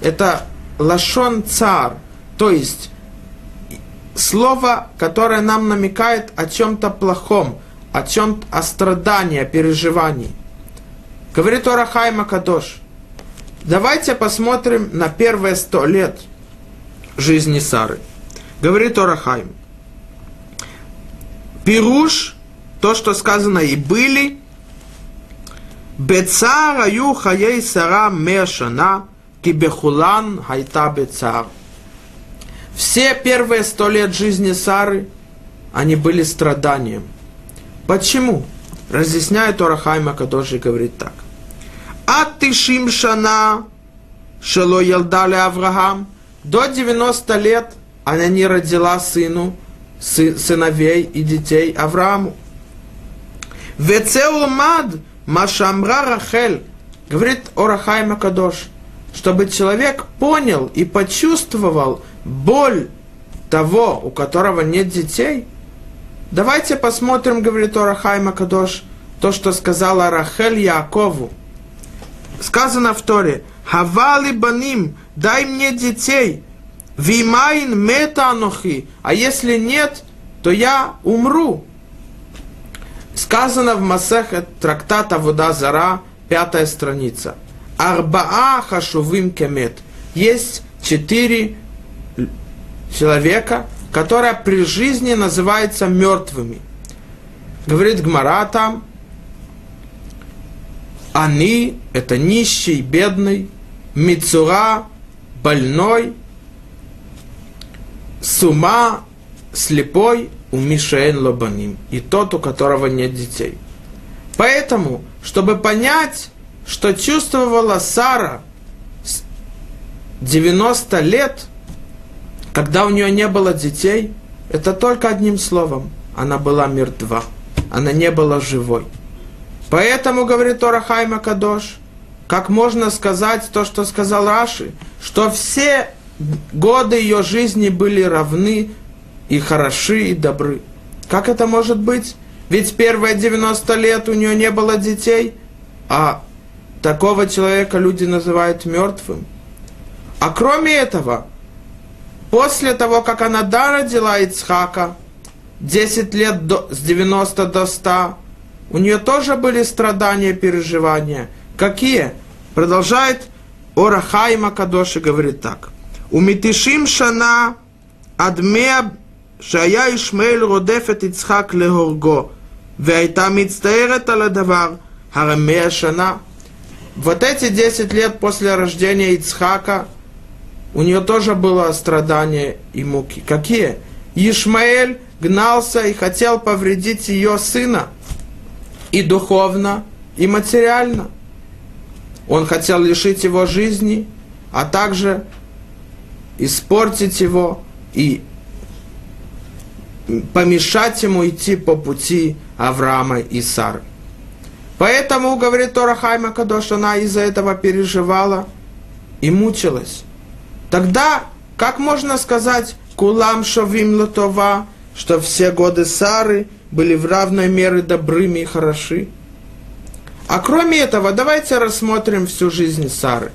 это лашон цар, то есть слово, которое нам намекает о чем-то плохом, о чем-то, о страдании, о переживании. Говорит Орахай Макадош, Давайте посмотрим на первые сто лет жизни Сары. Говорит Орахайм. Пируш, то, что сказано и были, Бецар аю хаей сара мешана, кибехулан хайта бецар. Все первые сто лет жизни Сары, они были страданием. Почему? Разъясняет Орахайма, который говорит так. От тишим шана шело елдали Авраам. До 90 лет она не родила сыну, сыновей и детей Аврааму. Вецеумад Машамра Рахель, говорит Орахай Макадош, чтобы человек понял и почувствовал боль того, у которого нет детей. Давайте посмотрим, говорит Орахай Макадош, то, что сказала Рахель Якову – сказано в Торе, «Хавали баним, дай мне детей, вимайн мета а если нет, то я умру. Сказано в Масехе трактата Вода Зара, пятая страница. Арбаа хашувим кемет. Есть четыре человека, которые при жизни называются мертвыми. Говорит Гмара там, они, это нищий, бедный, Мицура, больной, Сума, слепой, у Мишаэн Лобаним, и тот, у которого нет детей. Поэтому, чтобы понять, что чувствовала Сара 90 лет, когда у нее не было детей, это только одним словом. Она была мертва. Она не была живой. Поэтому, говорит Тора Хайма Кадош, как можно сказать то, что сказал Раши, что все годы ее жизни были равны и хороши, и добры. Как это может быть? Ведь первые 90 лет у нее не было детей, а такого человека люди называют мертвым. А кроме этого, После того, как Анада родила Ицхака, 10 лет до, с 90 до 100, у нее тоже были страдания, переживания. Какие? Продолжает Орахай Макадоши говорит так. У Митишим Шана Адмея Шая Ишмейль Родефет Ицхак Легорго Вайта Мицтаэрет Аладавар Харамея Шана Вот эти 10 лет после рождения Ицхака – у нее тоже было страдания и муки. Какие? Ишмаэль гнался и хотел повредить ее сына и духовно, и материально. Он хотел лишить его жизни, а также испортить его и помешать ему идти по пути Авраама и Сары. Поэтому, говорит Тора Хайма Кадош, она из-за этого переживала и мучилась. Тогда, как можно сказать, кулам шовим лотова, что все годы Сары были в равной мере добрыми и хороши? А кроме этого, давайте рассмотрим всю жизнь Сары.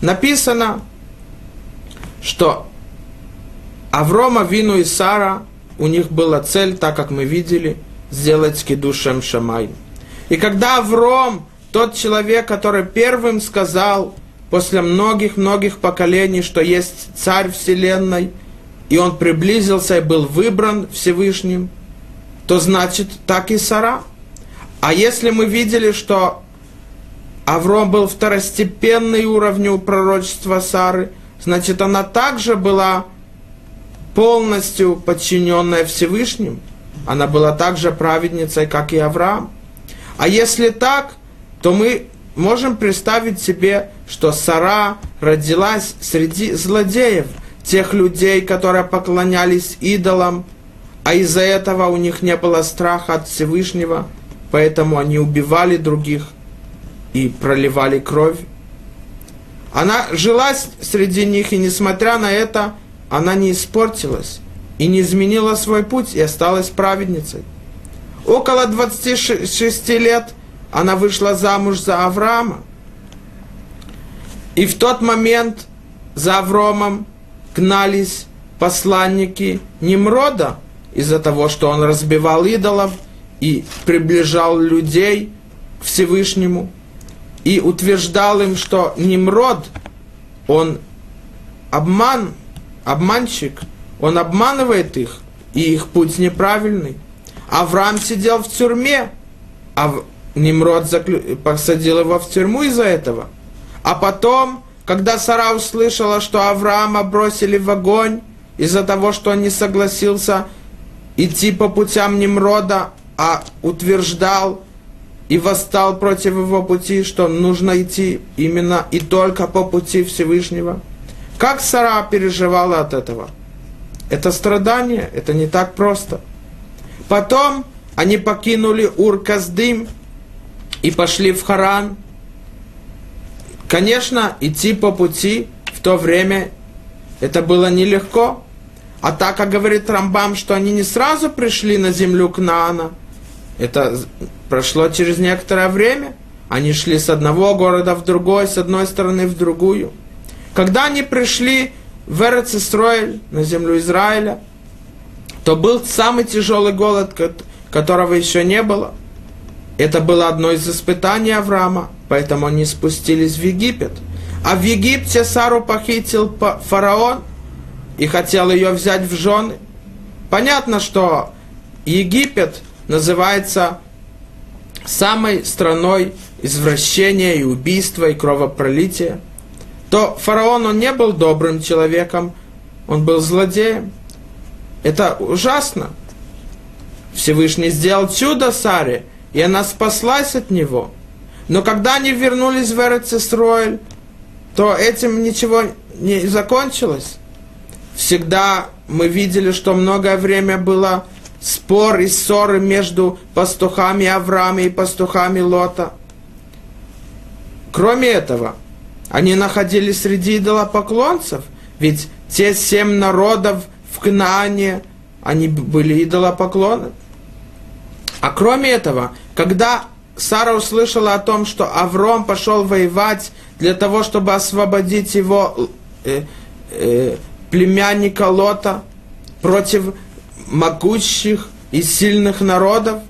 Написано, что Аврома, Вину и Сара, у них была цель, так как мы видели, сделать кидушем Шамай. И когда Авром, тот человек, который первым сказал, после многих-многих поколений, что есть царь вселенной, и он приблизился и был выбран Всевышним, то значит так и Сара. А если мы видели, что Авром был второстепенный уровню пророчества Сары, значит она также была полностью подчиненная Всевышним. Она была также праведницей, как и Авраам. А если так, то мы можем представить себе, что Сара родилась среди злодеев, тех людей, которые поклонялись идолам, а из-за этого у них не было страха от Всевышнего, поэтому они убивали других и проливали кровь. Она жила среди них, и несмотря на это, она не испортилась и не изменила свой путь и осталась праведницей. Около 26 лет она вышла замуж за Авраама. И в тот момент за Авромом гнались посланники Немрода из-за того, что он разбивал идолов и приближал людей к Всевышнему и утверждал им, что Немрод, он обман обманщик, он обманывает их, и их путь неправильный. Авраам сидел в тюрьме, а Немрод заклю... посадил его в тюрьму из-за этого. А потом, когда Сара услышала, что Авраама бросили в огонь из-за того, что он не согласился идти по путям Немрода, а утверждал и восстал против его пути, что нужно идти именно и только по пути Всевышнего – как Сара переживала от этого? Это страдание, это не так просто. Потом они покинули Ур-Каздым и пошли в Харан. Конечно, идти по пути в то время это было нелегко. А так как говорит Рамбам, что они не сразу пришли на землю Кнаана, это прошло через некоторое время. Они шли с одного города в другой, с одной стороны в другую. Когда они пришли в Эрцисроэль, на землю Израиля, то был самый тяжелый голод, которого еще не было. Это было одно из испытаний Авраама, поэтому они спустились в Египет. А в Египте Сару похитил фараон и хотел ее взять в жены. Понятно, что Египет называется самой страной извращения и убийства и кровопролития, то фараон он не был добрым человеком, он был злодеем. Это ужасно. Всевышний сделал чудо Саре, и она спаслась от него. Но когда они вернулись в Эрцисроэль, то этим ничего не закончилось. Всегда мы видели, что многое время было спор и ссоры между пастухами Авраама и пастухами Лота. Кроме этого, они находились среди идолопоклонцев, ведь те семь народов в Кнаане, они были идолопоклоны. А кроме этого, когда Сара услышала о том, что Авром пошел воевать для того, чтобы освободить его э, э, племянника Лота против могущих и сильных народов.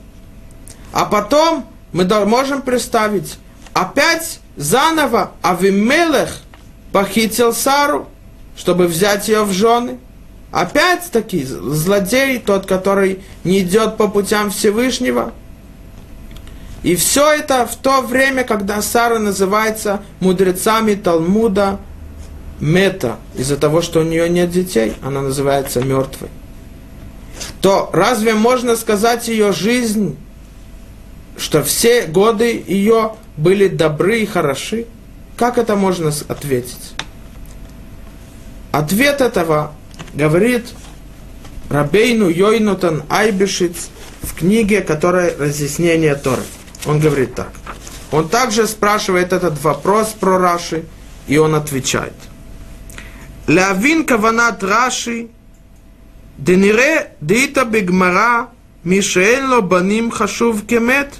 А потом мы можем представить, опять заново Авимелех похитил Сару, чтобы взять ее в жены. Опять-таки злодей, тот, который не идет по путям Всевышнего. И все это в то время, когда Сара называется мудрецами Талмуда Мета, из-за того, что у нее нет детей, она называется мертвой то разве можно сказать ее жизнь, что все годы ее были добры и хороши? Как это можно ответить? Ответ этого говорит Рабейну Йойнутан Айбешиц в книге, которая разъяснение Торы. Он говорит так. Он также спрашивает этот вопрос про Раши, и он отвечает. Лавин каванат Раши, денире дита бигмара, мишеэлло баним хашув кемет.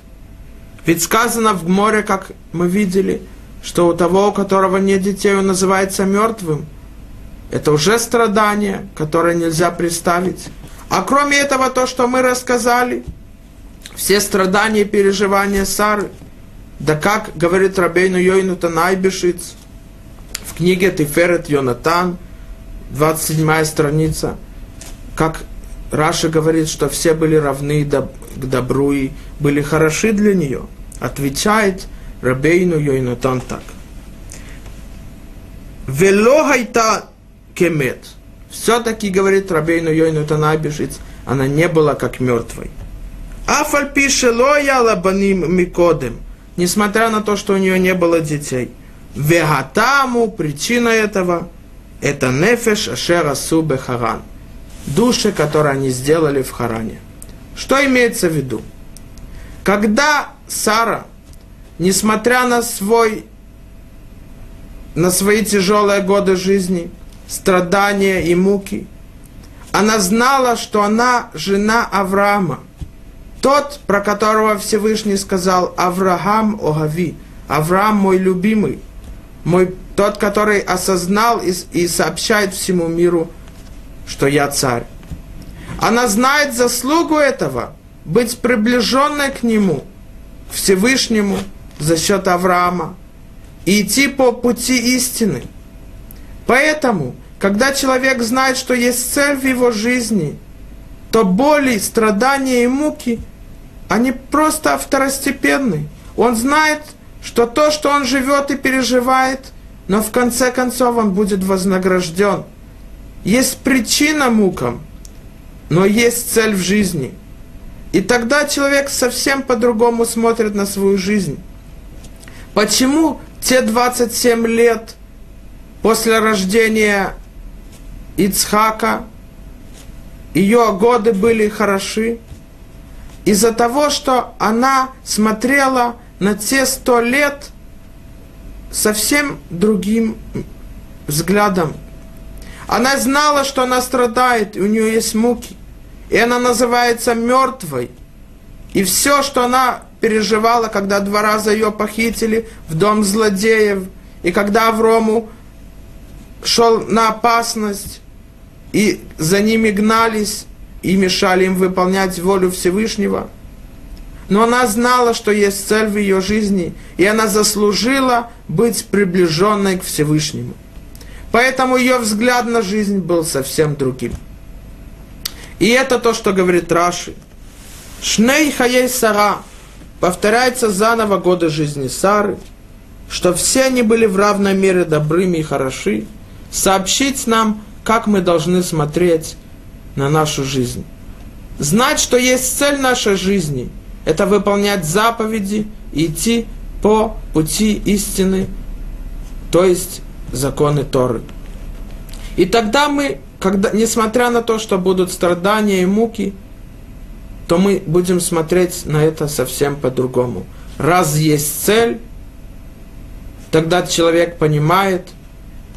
Ведь сказано в море, как мы видели, что у того, у которого нет детей, он называется мертвым. Это уже страдание, которое нельзя представить. А кроме этого, то, что мы рассказали – все страдания и переживания Сары, да как говорит Рабейну Йойнута Найбешиц в книге Тиферет Йонатан, 27 страница – как Раша говорит, что все были равны к добру и были хороши для нее, отвечает Рабейну Йойнатан так. Вело хайта кемет. Все-таки, говорит Рабейну Йойнатан Абишиц, она не была как мертвой. Афаль пише лоя баним микодем. Несмотря на то, что у нее не было детей. Вегатаму, причина этого, это нефеш ашера субе харан – души, которые они сделали в Харане. Что имеется в виду? Когда Сара, несмотря на свой на свои тяжелые годы жизни, страдания и муки, она знала, что она жена Авраама, тот, про которого Всевышний сказал Авраам Огави, Авраам мой любимый, мой, тот, который осознал и, и сообщает всему миру что я царь. Она знает заслугу этого, быть приближенной к нему, к Всевышнему за счет Авраама и идти по пути истины. Поэтому, когда человек знает, что есть цель в его жизни, то боли, страдания и муки, они просто второстепенны. Он знает, что то, что он живет и переживает, но в конце концов он будет вознагражден – есть причина мукам, но есть цель в жизни. И тогда человек совсем по-другому смотрит на свою жизнь. Почему те 27 лет после рождения Ицхака, ее годы были хороши? Из-за того, что она смотрела на те сто лет совсем другим взглядом, она знала, что она страдает, и у нее есть муки. И она называется мертвой. И все, что она переживала, когда два раза ее похитили в дом злодеев, и когда Аврому шел на опасность, и за ними гнались, и мешали им выполнять волю Всевышнего. Но она знала, что есть цель в ее жизни, и она заслужила быть приближенной к Всевышнему. Поэтому ее взгляд на жизнь был совсем другим. И это то, что говорит Раши. Шней хаей Сара. Повторяется заново годы жизни Сары, что все они были в равной мере добрыми и хороши. Сообщить нам, как мы должны смотреть на нашу жизнь. Знать, что есть цель нашей жизни, это выполнять заповеди и идти по пути истины, то есть законы Торы. И тогда мы, когда, несмотря на то, что будут страдания и муки, то мы будем смотреть на это совсем по-другому. Раз есть цель, тогда человек понимает,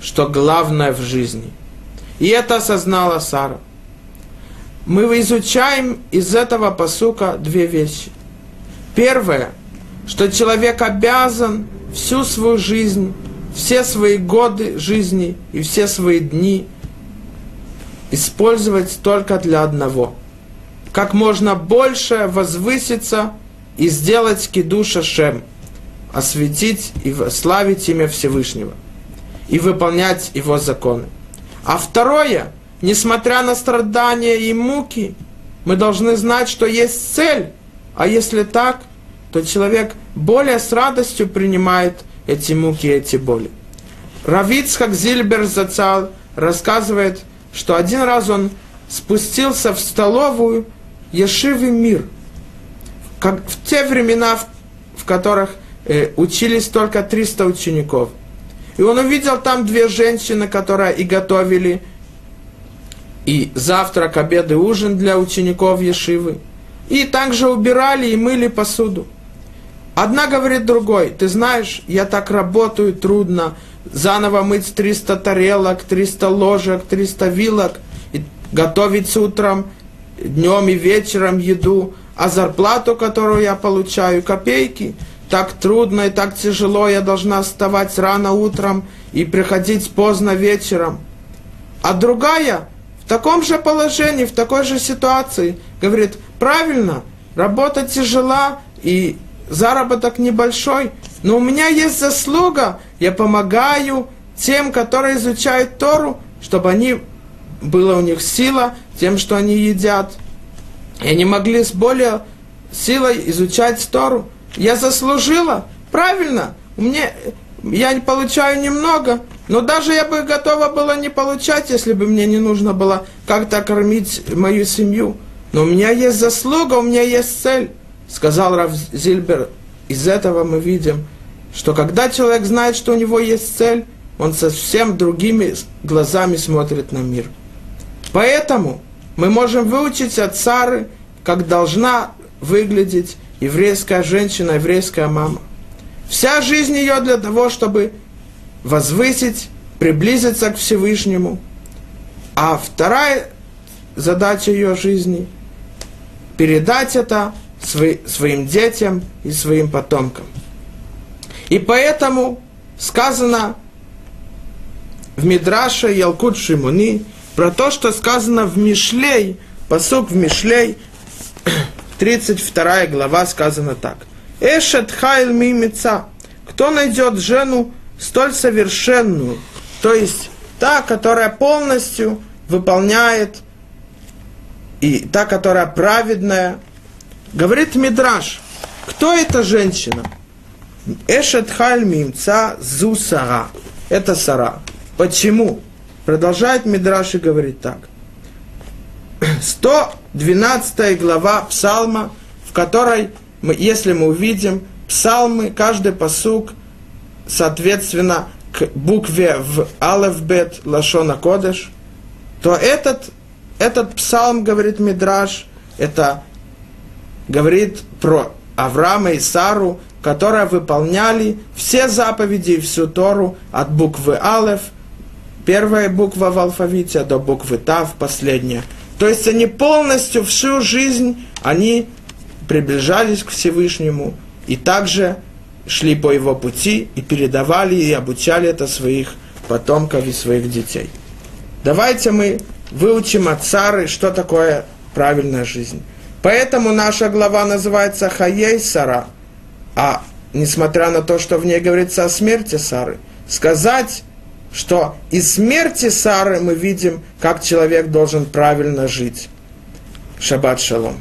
что главное в жизни. И это осознала Сара. Мы изучаем из этого посука две вещи. Первое, что человек обязан всю свою жизнь, все свои годы жизни и все свои дни использовать только для одного. Как можно больше возвыситься и сделать кидуша Шем, осветить и славить имя Всевышнего и выполнять его законы. А второе, несмотря на страдания и муки, мы должны знать, что есть цель. А если так, то человек более с радостью принимает эти муки, эти боли. Равицхак Зильбер Зацал рассказывает, что один раз он спустился в столовую Ешивы Мир, как в те времена, в, которых э, учились только 300 учеников. И он увидел там две женщины, которые и готовили и завтрак, обед и ужин для учеников Ешивы. И также убирали и мыли посуду. Одна говорит другой, ты знаешь, я так работаю трудно, заново мыть 300 тарелок, 300 ложек, 300 вилок, и готовить с утром, днем и вечером еду, а зарплату, которую я получаю, копейки, так трудно и так тяжело, я должна вставать рано утром и приходить поздно вечером. А другая таком же положении, в такой же ситуации, говорит, правильно, работа тяжела, и заработок небольшой, но у меня есть заслуга, я помогаю тем, которые изучают Тору, чтобы они, была у них сила тем, что они едят. И они могли с более силой изучать Тору. Я заслужила, правильно, мне, я получаю немного, но даже я бы готова была не получать, если бы мне не нужно было как-то кормить мою семью. Но у меня есть заслуга, у меня есть цель сказал Рав Зильбер, из этого мы видим, что когда человек знает, что у него есть цель, он совсем другими глазами смотрит на мир. Поэтому мы можем выучить от Сары, как должна выглядеть еврейская женщина, еврейская мама. Вся жизнь ее для того, чтобы возвысить, приблизиться к Всевышнему. А вторая задача ее жизни – передать это своим детям и своим потомкам. И поэтому сказано в Мидраше Ялкут Шимуни про то, что сказано в Мишлей, посук в Мишлей, 32 глава сказано так. Эшет хайл мимица. Кто найдет жену столь совершенную, то есть та, которая полностью выполняет, и та, которая праведная, Говорит Мидраш, кто эта женщина? Эшет хальмимца зу. Это сара. Почему? Продолжает Мидраш и говорит так. 112 глава Псалма, в которой, мы, если мы увидим псалмы, каждый посук, соответственно, к букве в Алефбет Лашона Кодеш, то этот, этот псалм, говорит Мидраш, это говорит про Авраама и Сару, которые выполняли все заповеди и всю Тору от буквы Алеф, первая буква в алфавите, до буквы Тав, последняя. То есть они полностью всю жизнь, они приближались к Всевышнему и также шли по его пути и передавали и обучали это своих потомков и своих детей. Давайте мы выучим от Сары, что такое правильная жизнь. Поэтому наша глава называется Хаей Сара, а несмотря на то, что в ней говорится о смерти Сары, сказать, что из смерти Сары мы видим, как человек должен правильно жить. Шаббат шалом.